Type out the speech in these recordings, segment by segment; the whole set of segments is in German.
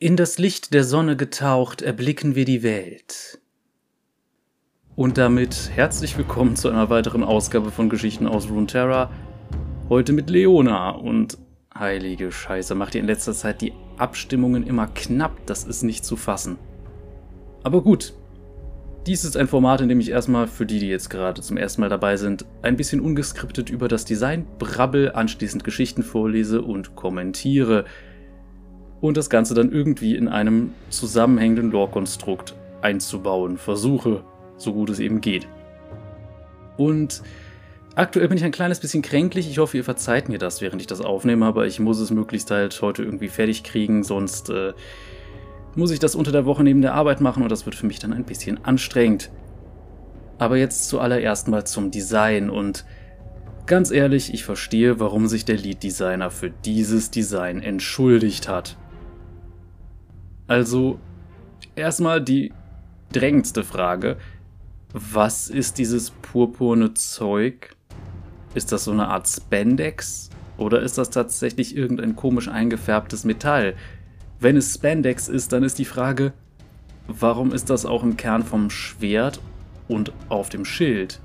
In das Licht der Sonne getaucht erblicken wir die Welt. Und damit herzlich willkommen zu einer weiteren Ausgabe von Geschichten aus Runeterra. Heute mit Leona und heilige Scheiße, macht ihr in letzter Zeit die Abstimmungen immer knapp, das ist nicht zu fassen. Aber gut, dies ist ein Format, in dem ich erstmal für die, die jetzt gerade zum ersten Mal dabei sind, ein bisschen ungeskriptet über das Design brabbel, anschließend Geschichten vorlese und kommentiere und das Ganze dann irgendwie in einem zusammenhängenden Lore-Konstrukt einzubauen versuche, so gut es eben geht. Und aktuell bin ich ein kleines bisschen kränklich. Ich hoffe, ihr verzeiht mir das, während ich das aufnehme, aber ich muss es möglichst halt heute irgendwie fertig kriegen, sonst äh, muss ich das unter der Woche neben der Arbeit machen und das wird für mich dann ein bisschen anstrengend. Aber jetzt zuallererst mal zum Design und ganz ehrlich, ich verstehe, warum sich der Lead-Designer für dieses Design entschuldigt hat. Also, erstmal die drängendste Frage. Was ist dieses purpurne Zeug? Ist das so eine Art Spandex? Oder ist das tatsächlich irgendein komisch eingefärbtes Metall? Wenn es Spandex ist, dann ist die Frage, warum ist das auch im Kern vom Schwert und auf dem Schild?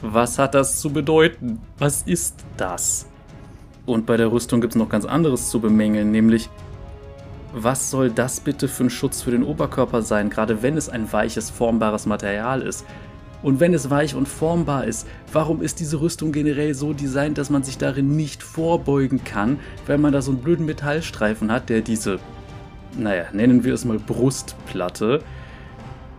Was hat das zu bedeuten? Was ist das? Und bei der Rüstung gibt es noch ganz anderes zu bemängeln, nämlich was soll das bitte für ein Schutz für den Oberkörper sein, gerade wenn es ein weiches, formbares Material ist? Und wenn es weich und formbar ist, warum ist diese Rüstung generell so designt, dass man sich darin nicht vorbeugen kann, wenn man da so einen blöden Metallstreifen hat, der diese, naja, nennen wir es mal Brustplatte,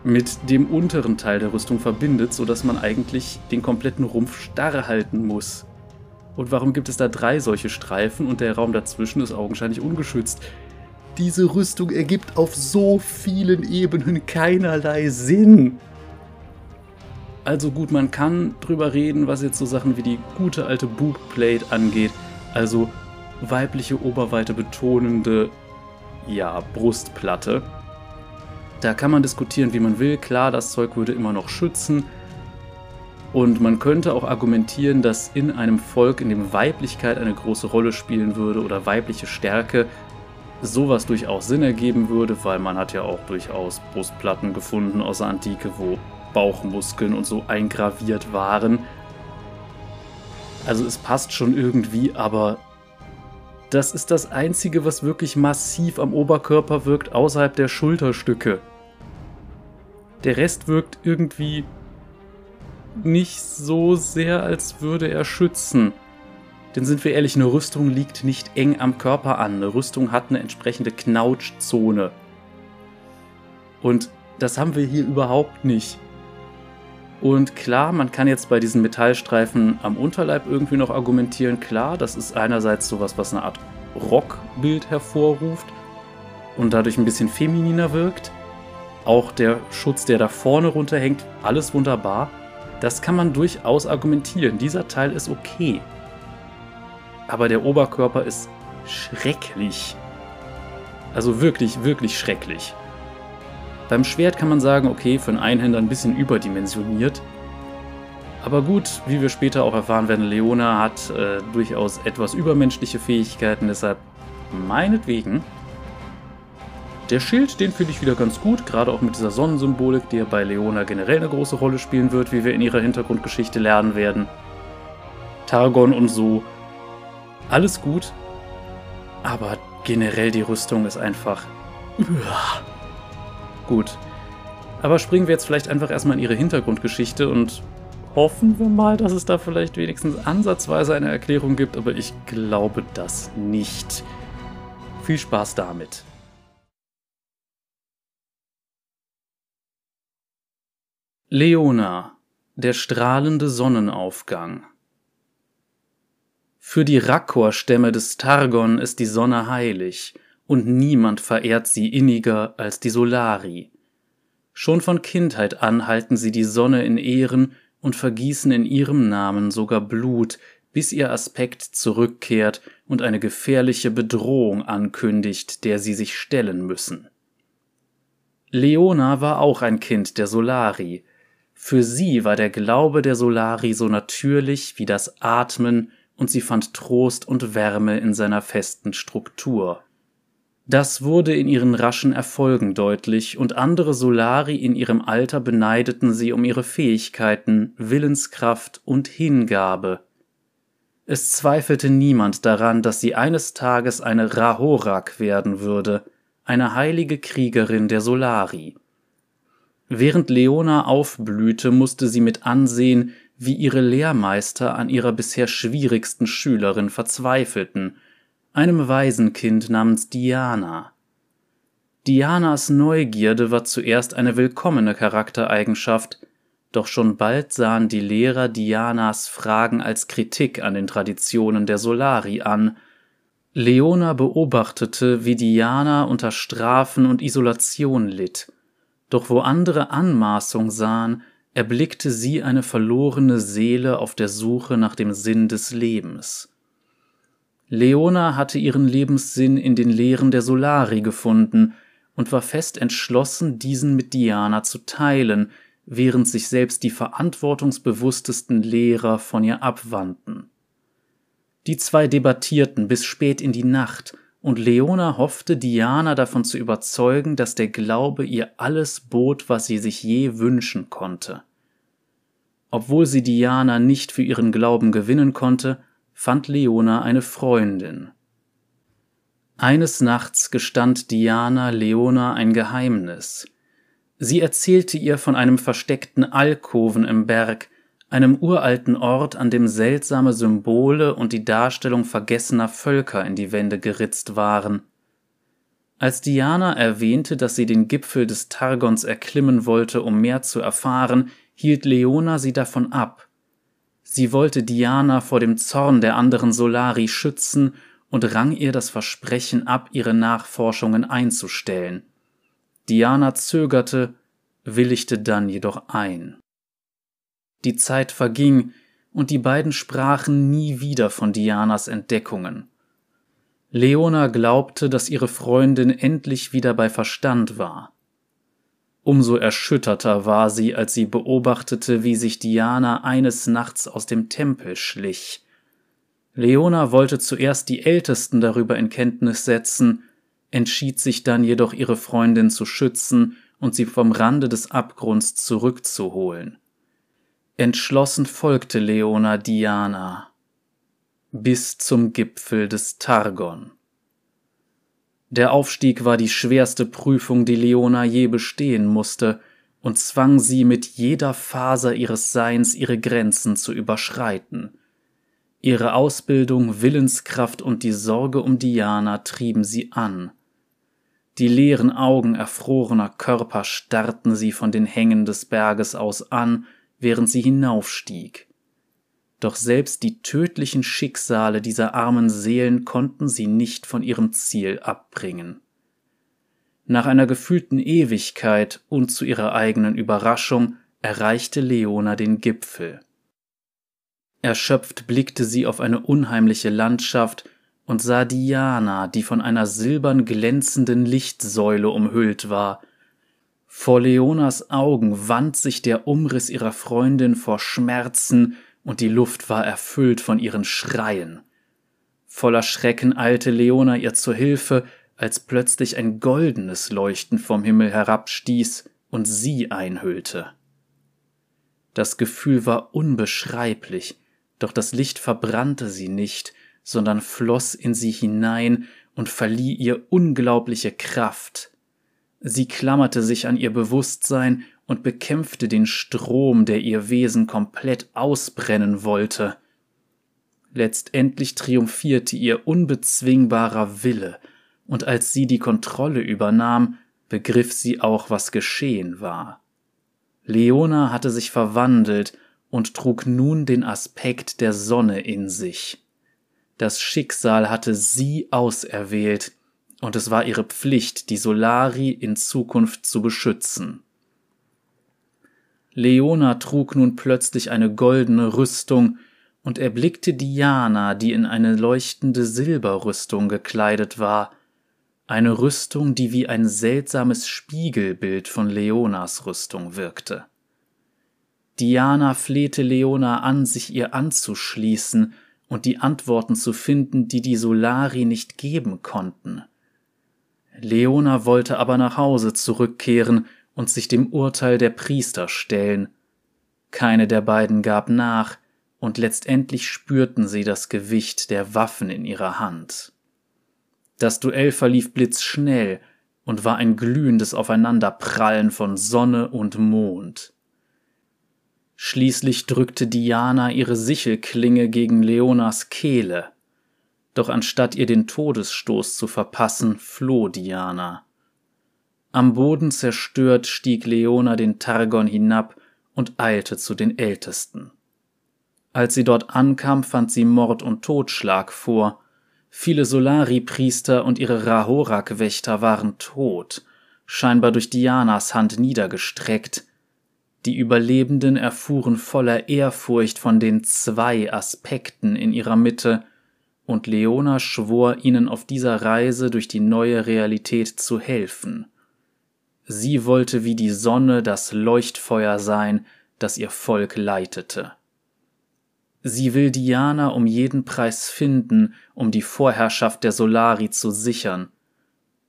mit dem unteren Teil der Rüstung verbindet, sodass man eigentlich den kompletten Rumpf starr halten muss. Und warum gibt es da drei solche Streifen und der Raum dazwischen ist augenscheinlich ungeschützt? Diese Rüstung ergibt auf so vielen Ebenen keinerlei Sinn. Also gut, man kann drüber reden, was jetzt so Sachen wie die gute alte Boobplate angeht, also weibliche Oberweite betonende, ja, Brustplatte. Da kann man diskutieren, wie man will. Klar, das Zeug würde immer noch schützen. Und man könnte auch argumentieren, dass in einem Volk, in dem Weiblichkeit eine große Rolle spielen würde oder weibliche Stärke, sowas durchaus Sinn ergeben würde, weil man hat ja auch durchaus Brustplatten gefunden aus der Antike, wo Bauchmuskeln und so eingraviert waren. Also es passt schon irgendwie, aber das ist das Einzige, was wirklich massiv am Oberkörper wirkt, außerhalb der Schulterstücke. Der Rest wirkt irgendwie nicht so sehr, als würde er schützen. Denn sind wir ehrlich, eine Rüstung liegt nicht eng am Körper an. Eine Rüstung hat eine entsprechende Knautschzone. Und das haben wir hier überhaupt nicht. Und klar, man kann jetzt bei diesen Metallstreifen am Unterleib irgendwie noch argumentieren. Klar, das ist einerseits sowas, was eine Art Rockbild hervorruft und dadurch ein bisschen femininer wirkt. Auch der Schutz, der da vorne runterhängt, alles wunderbar. Das kann man durchaus argumentieren. Dieser Teil ist okay aber der Oberkörper ist schrecklich. Also wirklich, wirklich schrecklich. Beim Schwert kann man sagen, okay, für einen Einhänder ein bisschen überdimensioniert. Aber gut, wie wir später auch erfahren werden, Leona hat äh, durchaus etwas übermenschliche Fähigkeiten, deshalb meinetwegen. Der Schild, den finde ich wieder ganz gut, gerade auch mit dieser Sonnensymbolik, die ja bei Leona generell eine große Rolle spielen wird, wie wir in ihrer Hintergrundgeschichte lernen werden. Targon und so alles gut, aber generell die Rüstung ist einfach. Gut. Aber springen wir jetzt vielleicht einfach erstmal in ihre Hintergrundgeschichte und hoffen wir mal, dass es da vielleicht wenigstens ansatzweise eine Erklärung gibt, aber ich glaube das nicht. Viel Spaß damit. Leona, der strahlende Sonnenaufgang. Für die Rakor-Stämme des Targon ist die Sonne heilig, und niemand verehrt sie inniger als die Solari. Schon von Kindheit an halten sie die Sonne in Ehren und vergießen in ihrem Namen sogar Blut, bis ihr Aspekt zurückkehrt und eine gefährliche Bedrohung ankündigt, der sie sich stellen müssen. Leona war auch ein Kind der Solari. Für sie war der Glaube der Solari so natürlich wie das Atmen und sie fand Trost und Wärme in seiner festen Struktur. Das wurde in ihren raschen Erfolgen deutlich, und andere Solari in ihrem Alter beneideten sie um ihre Fähigkeiten, Willenskraft und Hingabe. Es zweifelte niemand daran, dass sie eines Tages eine Rahorak werden würde, eine heilige Kriegerin der Solari. Während Leona aufblühte, musste sie mit ansehen, wie ihre Lehrmeister an ihrer bisher schwierigsten Schülerin verzweifelten – einem Waisenkind namens Diana. Dianas Neugierde war zuerst eine willkommene Charaktereigenschaft, doch schon bald sahen die Lehrer Dianas Fragen als Kritik an den Traditionen der Solari an. Leona beobachtete, wie Diana unter Strafen und Isolation litt, doch wo andere Anmaßung sahen, erblickte sie eine verlorene Seele auf der Suche nach dem Sinn des Lebens. Leona hatte ihren Lebenssinn in den Lehren der Solari gefunden und war fest entschlossen, diesen mit Diana zu teilen, während sich selbst die verantwortungsbewusstesten Lehrer von ihr abwandten. Die zwei debattierten bis spät in die Nacht, und Leona hoffte, Diana davon zu überzeugen, dass der Glaube ihr alles bot, was sie sich je wünschen konnte. Obwohl sie Diana nicht für ihren Glauben gewinnen konnte, fand Leona eine Freundin. Eines Nachts gestand Diana Leona ein Geheimnis. Sie erzählte ihr von einem versteckten Alkoven im Berg, einem uralten Ort, an dem seltsame Symbole und die Darstellung vergessener Völker in die Wände geritzt waren. Als Diana erwähnte, dass sie den Gipfel des Targons erklimmen wollte, um mehr zu erfahren, hielt Leona sie davon ab. Sie wollte Diana vor dem Zorn der anderen Solari schützen und rang ihr das Versprechen ab, ihre Nachforschungen einzustellen. Diana zögerte, willigte dann jedoch ein. Die Zeit verging, und die beiden sprachen nie wieder von Dianas Entdeckungen. Leona glaubte, dass ihre Freundin endlich wieder bei Verstand war. Umso erschütterter war sie, als sie beobachtete, wie sich Diana eines Nachts aus dem Tempel schlich. Leona wollte zuerst die Ältesten darüber in Kenntnis setzen, entschied sich dann jedoch ihre Freundin zu schützen und sie vom Rande des Abgrunds zurückzuholen. Entschlossen folgte Leona Diana bis zum Gipfel des Targon. Der Aufstieg war die schwerste Prüfung, die Leona je bestehen musste, und zwang sie mit jeder Faser ihres Seins ihre Grenzen zu überschreiten. Ihre Ausbildung, Willenskraft und die Sorge um Diana trieben sie an. Die leeren Augen erfrorener Körper starrten sie von den Hängen des Berges aus an, während sie hinaufstieg. Doch selbst die tödlichen Schicksale dieser armen Seelen konnten sie nicht von ihrem Ziel abbringen. Nach einer gefühlten Ewigkeit und zu ihrer eigenen Überraschung erreichte Leona den Gipfel. Erschöpft blickte sie auf eine unheimliche Landschaft und sah Diana, die von einer silbern glänzenden Lichtsäule umhüllt war. Vor Leonas Augen wand sich der Umriss ihrer Freundin vor Schmerzen und die Luft war erfüllt von ihren Schreien. Voller Schrecken eilte Leona ihr zur Hilfe, als plötzlich ein goldenes Leuchten vom Himmel herabstieß und sie einhüllte. Das Gefühl war unbeschreiblich, doch das Licht verbrannte sie nicht, sondern floss in sie hinein und verlieh ihr unglaubliche Kraft. Sie klammerte sich an ihr Bewusstsein und bekämpfte den Strom, der ihr Wesen komplett ausbrennen wollte. Letztendlich triumphierte ihr unbezwingbarer Wille, und als sie die Kontrolle übernahm, begriff sie auch, was geschehen war. Leona hatte sich verwandelt und trug nun den Aspekt der Sonne in sich. Das Schicksal hatte sie auserwählt, und es war ihre Pflicht, die Solari in Zukunft zu beschützen. Leona trug nun plötzlich eine goldene Rüstung und erblickte Diana, die in eine leuchtende Silberrüstung gekleidet war, eine Rüstung, die wie ein seltsames Spiegelbild von Leonas Rüstung wirkte. Diana flehte Leona an, sich ihr anzuschließen und die Antworten zu finden, die die Solari nicht geben konnten. Leona wollte aber nach Hause zurückkehren und sich dem Urteil der Priester stellen. Keine der beiden gab nach, und letztendlich spürten sie das Gewicht der Waffen in ihrer Hand. Das Duell verlief blitzschnell und war ein glühendes Aufeinanderprallen von Sonne und Mond. Schließlich drückte Diana ihre Sichelklinge gegen Leonas Kehle. Doch anstatt ihr den Todesstoß zu verpassen, floh Diana. Am Boden zerstört stieg Leona den Targon hinab und eilte zu den Ältesten. Als sie dort ankam, fand sie Mord und Totschlag vor. Viele Solari-Priester und ihre Rahorak-Wächter waren tot, scheinbar durch Dianas Hand niedergestreckt. Die Überlebenden erfuhren voller Ehrfurcht von den zwei Aspekten in ihrer Mitte, und Leona schwor ihnen auf dieser Reise durch die neue Realität zu helfen. Sie wollte wie die Sonne das Leuchtfeuer sein, das ihr Volk leitete. Sie will Diana um jeden Preis finden, um die Vorherrschaft der Solari zu sichern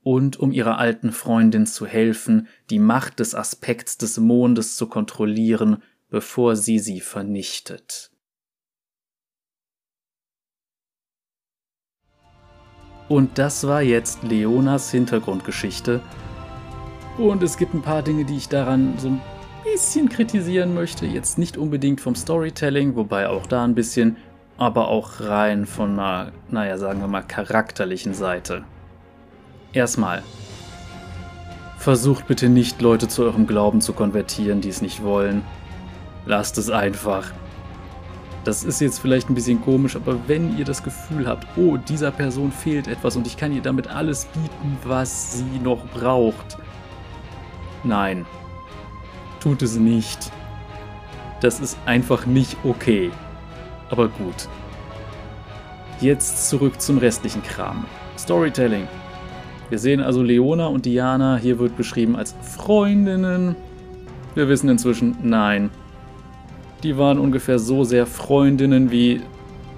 und um ihrer alten Freundin zu helfen, die Macht des Aspekts des Mondes zu kontrollieren, bevor sie sie vernichtet. Und das war jetzt Leonas Hintergrundgeschichte. Und es gibt ein paar Dinge, die ich daran so ein bisschen kritisieren möchte. Jetzt nicht unbedingt vom Storytelling, wobei auch da ein bisschen, aber auch rein von einer, naja, sagen wir mal, charakterlichen Seite. Erstmal, versucht bitte nicht Leute zu eurem Glauben zu konvertieren, die es nicht wollen. Lasst es einfach. Das ist jetzt vielleicht ein bisschen komisch, aber wenn ihr das Gefühl habt, oh, dieser Person fehlt etwas und ich kann ihr damit alles bieten, was sie noch braucht. Nein, tut es nicht. Das ist einfach nicht okay. Aber gut. Jetzt zurück zum restlichen Kram. Storytelling. Wir sehen also Leona und Diana, hier wird beschrieben als Freundinnen. Wir wissen inzwischen, nein. Die waren ungefähr so sehr Freundinnen wie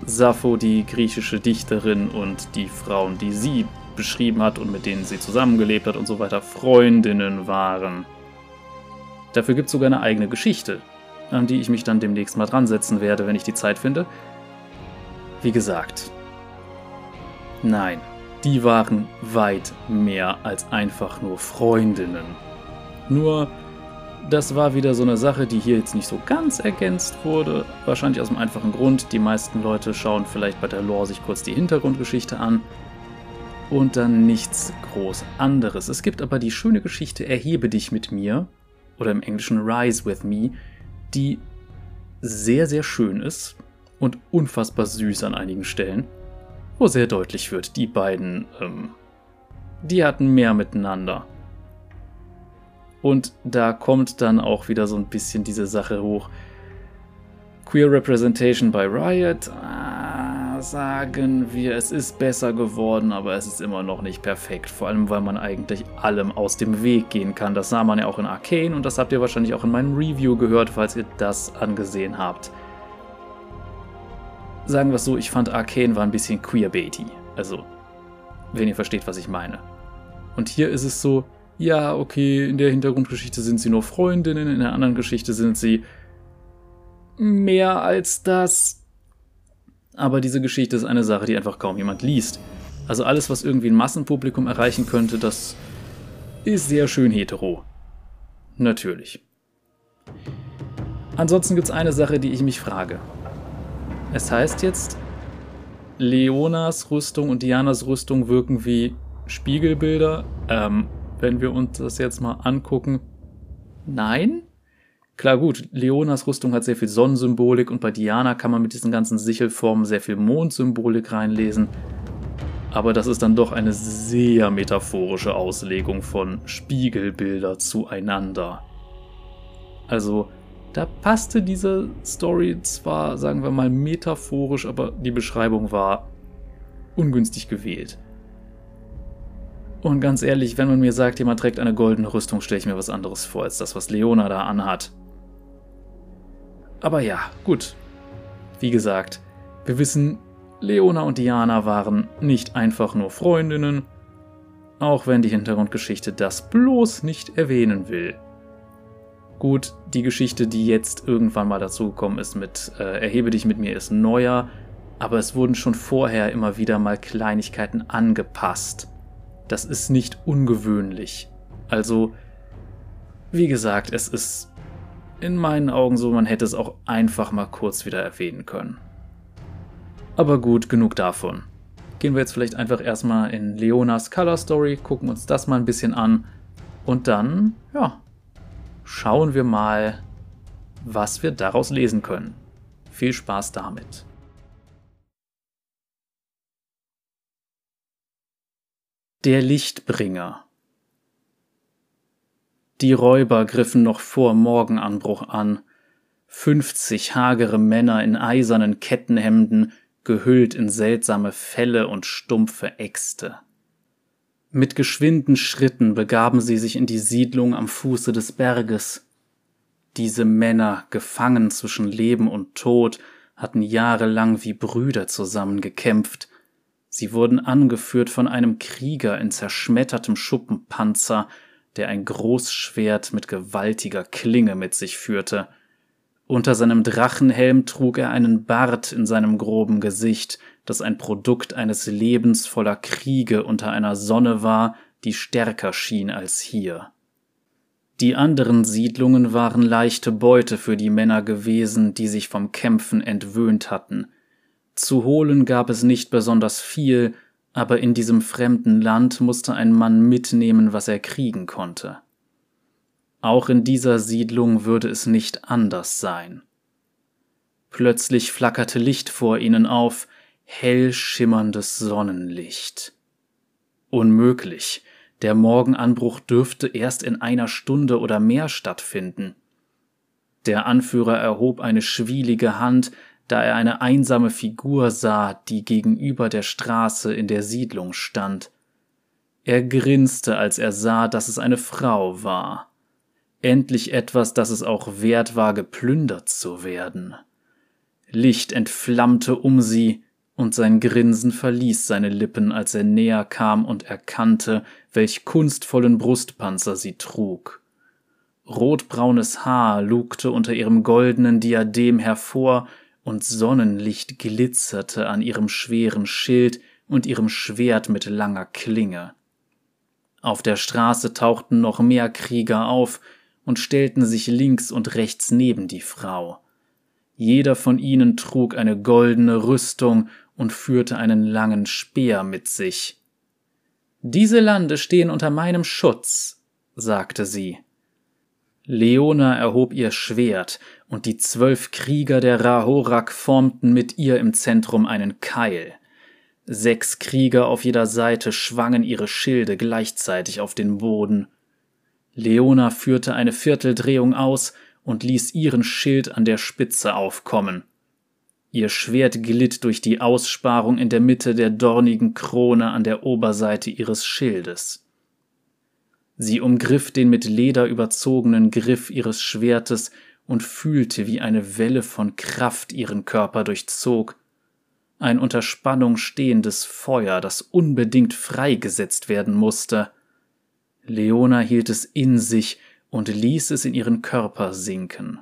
Sappho, die griechische Dichterin, und die Frauen, die sie beschrieben hat und mit denen sie zusammengelebt hat und so weiter, Freundinnen waren. Dafür gibt es sogar eine eigene Geschichte, an die ich mich dann demnächst mal dran setzen werde, wenn ich die Zeit finde. Wie gesagt, nein, die waren weit mehr als einfach nur Freundinnen. Nur, das war wieder so eine Sache, die hier jetzt nicht so ganz ergänzt wurde. Wahrscheinlich aus dem einfachen Grund, die meisten Leute schauen vielleicht bei der Lore sich kurz die Hintergrundgeschichte an und dann nichts groß anderes. Es gibt aber die schöne Geschichte Erhebe dich mit mir, oder im Englischen Rise with Me, die sehr, sehr schön ist und unfassbar süß an einigen Stellen, wo sehr deutlich wird, die beiden, ähm, die hatten mehr miteinander. Und da kommt dann auch wieder so ein bisschen diese Sache hoch. Queer Representation by Riot. Ah, sagen wir, es ist besser geworden, aber es ist immer noch nicht perfekt. Vor allem, weil man eigentlich allem aus dem Weg gehen kann. Das sah man ja auch in Arcane und das habt ihr wahrscheinlich auch in meinem Review gehört, falls ihr das angesehen habt. Sagen wir es so, ich fand Arcane war ein bisschen queerbaity. Also, wenn ihr versteht, was ich meine. Und hier ist es so, ja, okay, in der Hintergrundgeschichte sind sie nur Freundinnen, in der anderen Geschichte sind sie mehr als das aber diese Geschichte ist eine Sache, die einfach kaum jemand liest. Also alles, was irgendwie ein Massenpublikum erreichen könnte, das ist sehr schön hetero. Natürlich. Ansonsten gibt es eine Sache, die ich mich frage. Es heißt jetzt, Leonas Rüstung und Dianas Rüstung wirken wie Spiegelbilder. Ähm, wenn wir uns das jetzt mal angucken, nein? Klar, gut, Leonas Rüstung hat sehr viel Sonnensymbolik und bei Diana kann man mit diesen ganzen Sichelformen sehr viel Mondsymbolik reinlesen. Aber das ist dann doch eine sehr metaphorische Auslegung von Spiegelbilder zueinander. Also, da passte diese Story zwar, sagen wir mal, metaphorisch, aber die Beschreibung war ungünstig gewählt. Und ganz ehrlich, wenn man mir sagt, jemand trägt eine goldene Rüstung, stelle ich mir was anderes vor als das, was Leona da anhat. Aber ja, gut. Wie gesagt, wir wissen, Leona und Diana waren nicht einfach nur Freundinnen. Auch wenn die Hintergrundgeschichte das bloß nicht erwähnen will. Gut, die Geschichte, die jetzt irgendwann mal dazugekommen ist mit äh, Erhebe dich mit mir, ist neuer, aber es wurden schon vorher immer wieder mal Kleinigkeiten angepasst. Das ist nicht ungewöhnlich. Also, wie gesagt, es ist in meinen Augen so, man hätte es auch einfach mal kurz wieder erwähnen können. Aber gut, genug davon. Gehen wir jetzt vielleicht einfach erstmal in Leonas Color Story, gucken uns das mal ein bisschen an und dann, ja, schauen wir mal, was wir daraus lesen können. Viel Spaß damit. Der Lichtbringer Die Räuber griffen noch vor Morgenanbruch an. Fünfzig hagere Männer in eisernen Kettenhemden gehüllt in seltsame Felle und stumpfe Äxte. Mit geschwinden Schritten begaben sie sich in die Siedlung am Fuße des Berges. Diese Männer, gefangen zwischen Leben und Tod, hatten jahrelang wie Brüder zusammengekämpft. Sie wurden angeführt von einem Krieger in zerschmettertem Schuppenpanzer, der ein Großschwert mit gewaltiger Klinge mit sich führte – unter seinem Drachenhelm trug er einen Bart in seinem groben Gesicht, das ein Produkt eines Lebens voller Kriege unter einer Sonne war, die stärker schien als hier. Die anderen Siedlungen waren leichte Beute für die Männer gewesen, die sich vom Kämpfen entwöhnt hatten. Zu holen gab es nicht besonders viel, aber in diesem fremden Land musste ein Mann mitnehmen, was er kriegen konnte. Auch in dieser Siedlung würde es nicht anders sein. Plötzlich flackerte Licht vor ihnen auf, hell schimmerndes Sonnenlicht. Unmöglich, der Morgenanbruch dürfte erst in einer Stunde oder mehr stattfinden. Der Anführer erhob eine schwielige Hand, da er eine einsame Figur sah, die gegenüber der Straße in der Siedlung stand. Er grinste, als er sah, dass es eine Frau war. Endlich etwas, das es auch wert war, geplündert zu werden. Licht entflammte um sie, und sein Grinsen verließ seine Lippen, als er näher kam und erkannte, welch kunstvollen Brustpanzer sie trug. Rotbraunes Haar lugte unter ihrem goldenen Diadem hervor, und Sonnenlicht glitzerte an ihrem schweren Schild und ihrem Schwert mit langer Klinge. Auf der Straße tauchten noch mehr Krieger auf, und stellten sich links und rechts neben die Frau. Jeder von ihnen trug eine goldene Rüstung und führte einen langen Speer mit sich. Diese Lande stehen unter meinem Schutz, sagte sie. Leona erhob ihr Schwert, und die zwölf Krieger der Rahorak formten mit ihr im Zentrum einen Keil. Sechs Krieger auf jeder Seite schwangen ihre Schilde gleichzeitig auf den Boden. Leona führte eine Vierteldrehung aus und ließ ihren Schild an der Spitze aufkommen. Ihr Schwert glitt durch die Aussparung in der Mitte der dornigen Krone an der Oberseite ihres Schildes. Sie umgriff den mit Leder überzogenen Griff ihres Schwertes und fühlte, wie eine Welle von Kraft ihren Körper durchzog. Ein unter Spannung stehendes Feuer, das unbedingt freigesetzt werden musste. Leona hielt es in sich und ließ es in ihren Körper sinken.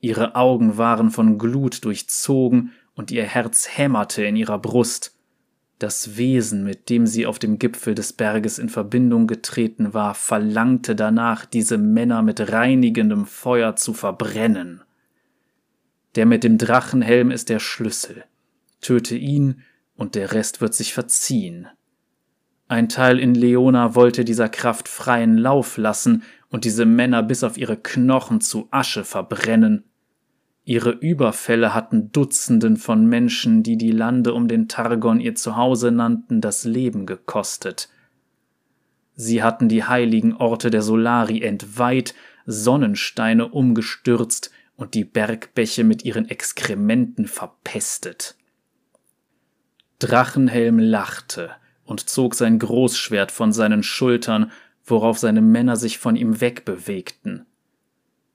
Ihre Augen waren von Glut durchzogen und ihr Herz hämmerte in ihrer Brust. Das Wesen, mit dem sie auf dem Gipfel des Berges in Verbindung getreten war, verlangte danach, diese Männer mit reinigendem Feuer zu verbrennen. Der mit dem Drachenhelm ist der Schlüssel. Töte ihn, und der Rest wird sich verziehen. Ein Teil in Leona wollte dieser Kraft freien Lauf lassen und diese Männer bis auf ihre Knochen zu Asche verbrennen. Ihre Überfälle hatten Dutzenden von Menschen, die die Lande um den Targon ihr Zuhause nannten, das Leben gekostet. Sie hatten die heiligen Orte der Solari entweiht, Sonnensteine umgestürzt und die Bergbäche mit ihren Exkrementen verpestet. Drachenhelm lachte, und zog sein Großschwert von seinen Schultern, worauf seine Männer sich von ihm wegbewegten.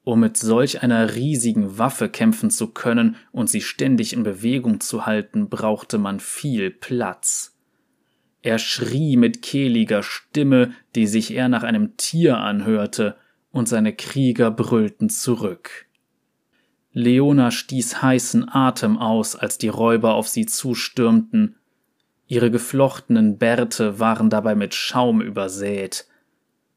Um mit solch einer riesigen Waffe kämpfen zu können und sie ständig in Bewegung zu halten, brauchte man viel Platz. Er schrie mit kehliger Stimme, die sich eher nach einem Tier anhörte, und seine Krieger brüllten zurück. Leona stieß heißen Atem aus, als die Räuber auf sie zustürmten. Ihre geflochtenen Bärte waren dabei mit Schaum übersät.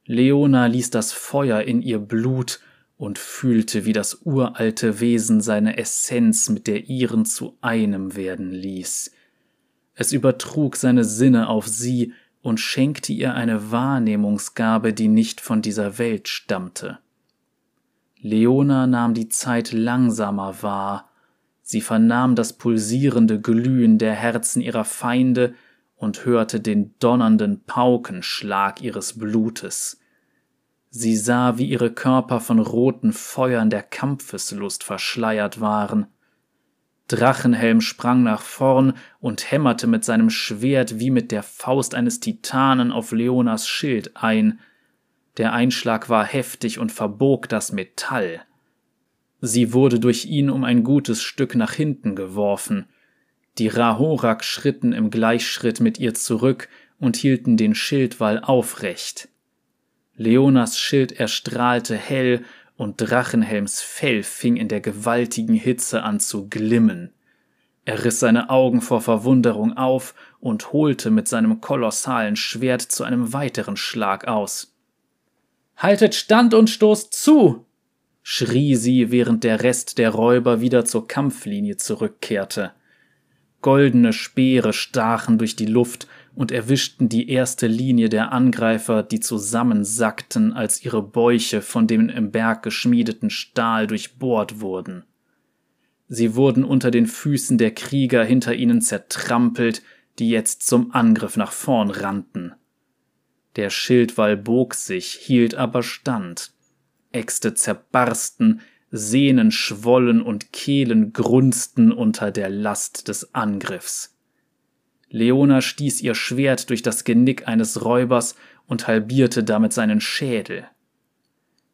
Leona ließ das Feuer in ihr Blut und fühlte, wie das uralte Wesen seine Essenz mit der ihren zu einem werden ließ. Es übertrug seine Sinne auf sie und schenkte ihr eine Wahrnehmungsgabe, die nicht von dieser Welt stammte. Leona nahm die Zeit langsamer wahr, sie vernahm das pulsierende Glühen der Herzen ihrer Feinde und hörte den donnernden Paukenschlag ihres Blutes. Sie sah, wie ihre Körper von roten Feuern der Kampfeslust verschleiert waren, Drachenhelm sprang nach vorn und hämmerte mit seinem Schwert wie mit der Faust eines Titanen auf Leonas Schild ein. Der Einschlag war heftig und verbog das Metall. Sie wurde durch ihn um ein gutes Stück nach hinten geworfen. Die Rahorak schritten im Gleichschritt mit ihr zurück und hielten den Schildwall aufrecht. Leonas Schild erstrahlte hell und Drachenhelms Fell fing in der gewaltigen Hitze an zu glimmen. Er riss seine Augen vor Verwunderung auf und holte mit seinem kolossalen Schwert zu einem weiteren Schlag aus. Haltet stand und stoßt zu! schrie sie, während der Rest der Räuber wieder zur Kampflinie zurückkehrte. Goldene Speere stachen durch die Luft und erwischten die erste Linie der Angreifer, die zusammensackten, als ihre Bäuche von dem im Berg geschmiedeten Stahl durchbohrt wurden. Sie wurden unter den Füßen der Krieger hinter ihnen zertrampelt, die jetzt zum Angriff nach vorn rannten. Der Schildwall bog sich, hielt aber stand. Äxte zerbarsten, Sehnen schwollen und Kehlen grunzten unter der Last des Angriffs. Leona stieß ihr Schwert durch das Genick eines Räubers und halbierte damit seinen Schädel.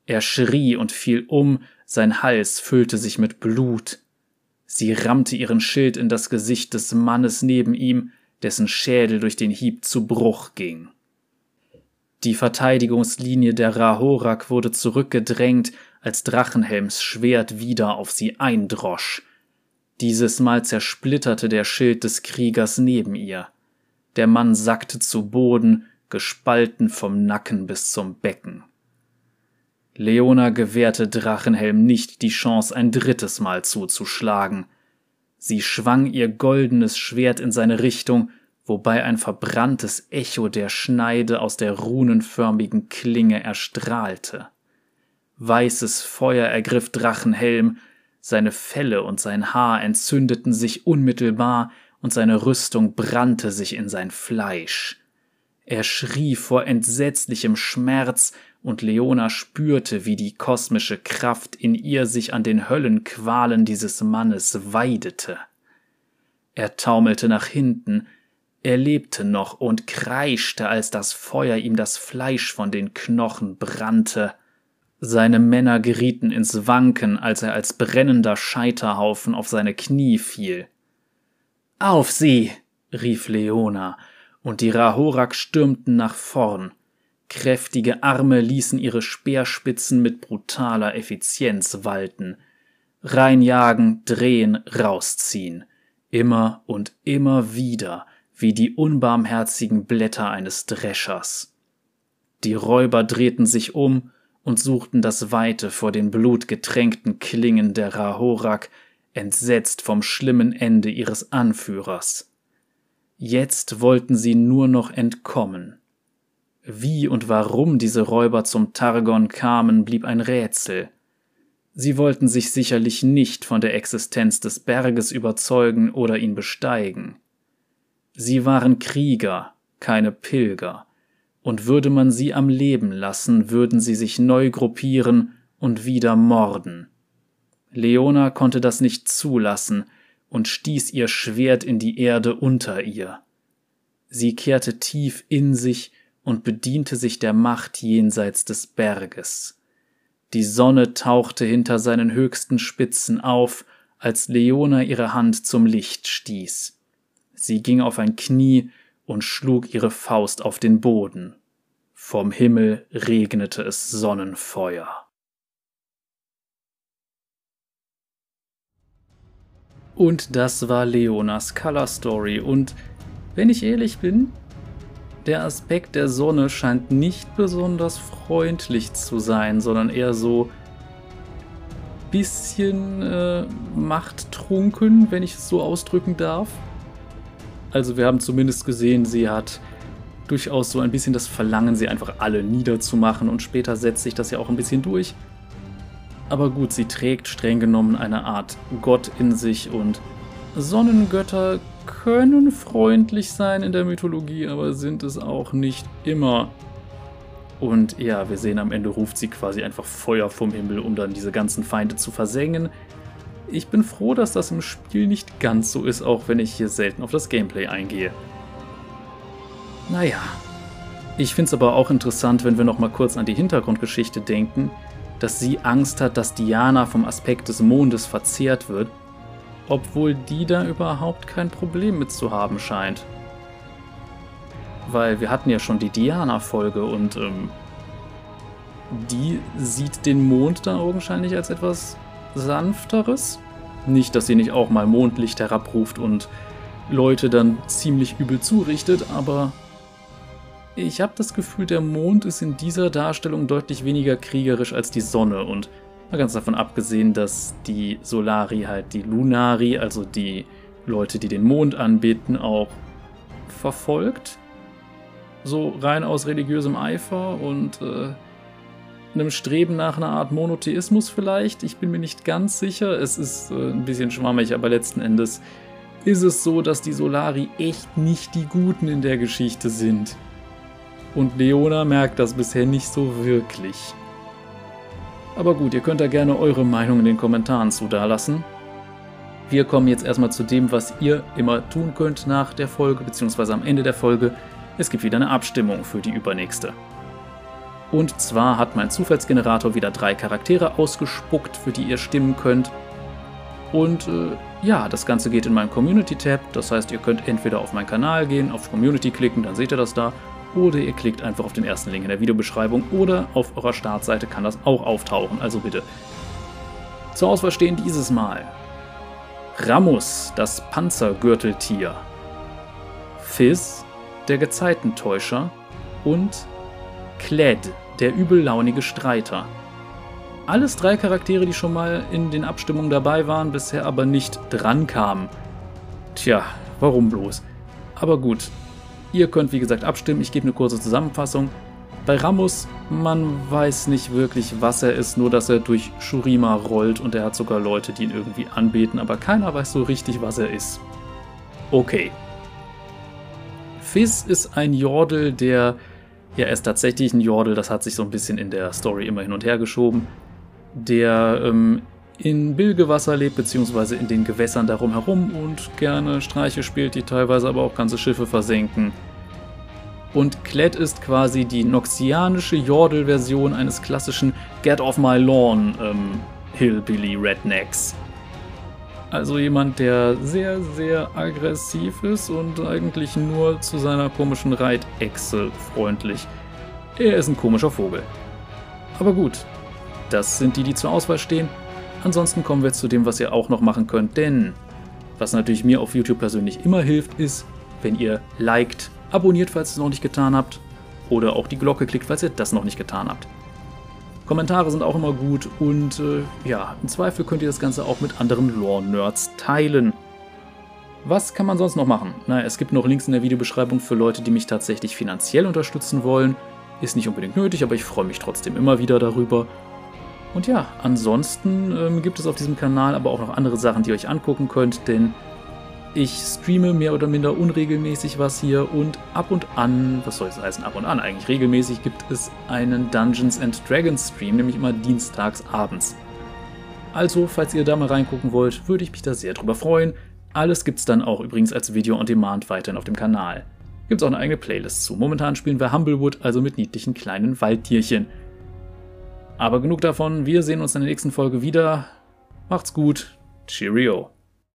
Er schrie und fiel um, sein Hals füllte sich mit Blut. Sie rammte ihren Schild in das Gesicht des Mannes neben ihm, dessen Schädel durch den Hieb zu Bruch ging. Die Verteidigungslinie der Rahorak wurde zurückgedrängt, als Drachenhelms Schwert wieder auf sie eindrosch. Dieses Mal zersplitterte der Schild des Kriegers neben ihr. Der Mann sackte zu Boden, gespalten vom Nacken bis zum Becken. Leona gewährte Drachenhelm nicht die Chance, ein drittes Mal zuzuschlagen. Sie schwang ihr goldenes Schwert in seine Richtung, wobei ein verbranntes Echo der Schneide aus der runenförmigen Klinge erstrahlte. Weißes Feuer ergriff Drachenhelm, seine Felle und sein Haar entzündeten sich unmittelbar, und seine Rüstung brannte sich in sein Fleisch. Er schrie vor entsetzlichem Schmerz, und Leona spürte, wie die kosmische Kraft in ihr sich an den Höllenqualen dieses Mannes weidete. Er taumelte nach hinten, er lebte noch und kreischte, als das Feuer ihm das Fleisch von den Knochen brannte. Seine Männer gerieten ins Wanken, als er als brennender Scheiterhaufen auf seine Knie fiel. Auf sie! rief Leona, und die Rahorak stürmten nach vorn. Kräftige Arme ließen ihre Speerspitzen mit brutaler Effizienz walten. Reinjagen, drehen, rausziehen. Immer und immer wieder, wie die unbarmherzigen Blätter eines Dreschers. Die Räuber drehten sich um und suchten das Weite vor den blutgetränkten Klingen der Rahorak, entsetzt vom schlimmen Ende ihres Anführers. Jetzt wollten sie nur noch entkommen. Wie und warum diese Räuber zum Targon kamen, blieb ein Rätsel. Sie wollten sich sicherlich nicht von der Existenz des Berges überzeugen oder ihn besteigen. Sie waren Krieger, keine Pilger und würde man sie am Leben lassen, würden sie sich neu gruppieren und wieder morden. Leona konnte das nicht zulassen und stieß ihr Schwert in die Erde unter ihr. Sie kehrte tief in sich und bediente sich der Macht jenseits des Berges. Die Sonne tauchte hinter seinen höchsten Spitzen auf, als Leona ihre Hand zum Licht stieß. Sie ging auf ein Knie und schlug ihre Faust auf den Boden. Vom Himmel regnete es Sonnenfeuer. Und das war Leonas Color Story. Und wenn ich ehrlich bin, der Aspekt der Sonne scheint nicht besonders freundlich zu sein, sondern eher so bisschen äh, machttrunken, wenn ich es so ausdrücken darf. Also wir haben zumindest gesehen, sie hat durchaus so ein bisschen das Verlangen, sie einfach alle niederzumachen und später setzt sich das ja auch ein bisschen durch. Aber gut, sie trägt streng genommen eine Art Gott in sich und Sonnengötter können freundlich sein in der Mythologie, aber sind es auch nicht immer. Und ja, wir sehen am Ende ruft sie quasi einfach Feuer vom Himmel, um dann diese ganzen Feinde zu versengen. Ich bin froh, dass das im Spiel nicht ganz so ist, auch wenn ich hier selten auf das Gameplay eingehe. Naja. Ich finde es aber auch interessant, wenn wir nochmal kurz an die Hintergrundgeschichte denken, dass sie Angst hat, dass Diana vom Aspekt des Mondes verzehrt wird, obwohl die da überhaupt kein Problem mit zu haben scheint. Weil wir hatten ja schon die Diana-Folge und ähm, die sieht den Mond da augenscheinlich als etwas sanfteres. Nicht, dass sie nicht auch mal Mondlicht herabruft und Leute dann ziemlich übel zurichtet, aber ich habe das Gefühl, der Mond ist in dieser Darstellung deutlich weniger kriegerisch als die Sonne und mal ganz davon abgesehen, dass die Solari halt die Lunari, also die Leute, die den Mond anbeten, auch verfolgt. So rein aus religiösem Eifer und äh, einem Streben nach einer Art Monotheismus vielleicht. Ich bin mir nicht ganz sicher. Es ist äh, ein bisschen schwammig, aber letzten Endes ist es so, dass die Solari echt nicht die Guten in der Geschichte sind. Und Leona merkt das bisher nicht so wirklich. Aber gut, ihr könnt da gerne eure Meinung in den Kommentaren zu dalassen. Wir kommen jetzt erstmal zu dem, was ihr immer tun könnt nach der Folge, beziehungsweise am Ende der Folge. Es gibt wieder eine Abstimmung für die übernächste. Und zwar hat mein Zufallsgenerator wieder drei Charaktere ausgespuckt, für die ihr stimmen könnt. Und äh, ja, das Ganze geht in meinen Community-Tab. Das heißt, ihr könnt entweder auf meinen Kanal gehen, auf Community klicken, dann seht ihr das da. Oder ihr klickt einfach auf den ersten Link in der Videobeschreibung oder auf eurer Startseite kann das auch auftauchen. Also bitte. Zur Auswahl stehen dieses Mal Ramus, das Panzergürteltier, Fizz, der Gezeitentäuscher und Kled, der übellaunige Streiter. Alles drei Charaktere, die schon mal in den Abstimmungen dabei waren, bisher aber nicht dran kamen. Tja, warum bloß? Aber gut, ihr könnt wie gesagt abstimmen, ich gebe eine kurze Zusammenfassung. Bei Ramus, man weiß nicht wirklich, was er ist, nur dass er durch Shurima rollt und er hat sogar Leute, die ihn irgendwie anbeten, aber keiner weiß so richtig, was er ist. Okay. Fizz ist ein Jordel, der ja, er ist tatsächlich ein Jordel, das hat sich so ein bisschen in der Story immer hin und her geschoben, der ähm, in Bilgewasser lebt, beziehungsweise in den Gewässern darum herum und gerne Streiche spielt, die teilweise aber auch ganze Schiffe versenken. Und Klett ist quasi die noxianische Jordel-Version eines klassischen Get Off My Lawn ähm, Hillbilly Rednecks. Also jemand, der sehr, sehr aggressiv ist und eigentlich nur zu seiner komischen Reitechse freundlich. Er ist ein komischer Vogel. Aber gut, das sind die, die zur Auswahl stehen. Ansonsten kommen wir zu dem, was ihr auch noch machen könnt, denn was natürlich mir auf YouTube persönlich immer hilft, ist, wenn ihr liked, abonniert, falls ihr es noch nicht getan habt, oder auch die Glocke klickt, falls ihr das noch nicht getan habt. Kommentare sind auch immer gut und äh, ja, im Zweifel könnt ihr das Ganze auch mit anderen Lore-Nerds teilen. Was kann man sonst noch machen? Naja, es gibt noch Links in der Videobeschreibung für Leute, die mich tatsächlich finanziell unterstützen wollen. Ist nicht unbedingt nötig, aber ich freue mich trotzdem immer wieder darüber. Und ja, ansonsten ähm, gibt es auf diesem Kanal aber auch noch andere Sachen, die ihr euch angucken könnt, denn ich streame mehr oder minder unregelmäßig was hier und ab und an, was soll es heißen, ab und an eigentlich regelmäßig gibt es einen Dungeons and Dragons Stream, nämlich immer dienstags abends. Also, falls ihr da mal reingucken wollt, würde ich mich da sehr drüber freuen. Alles gibt's dann auch übrigens als Video on Demand weiterhin auf dem Kanal. Gibt's auch eine eigene Playlist zu. Momentan spielen wir Humblewood, also mit niedlichen kleinen Waldtierchen. Aber genug davon, wir sehen uns in der nächsten Folge wieder. Macht's gut. Cheerio.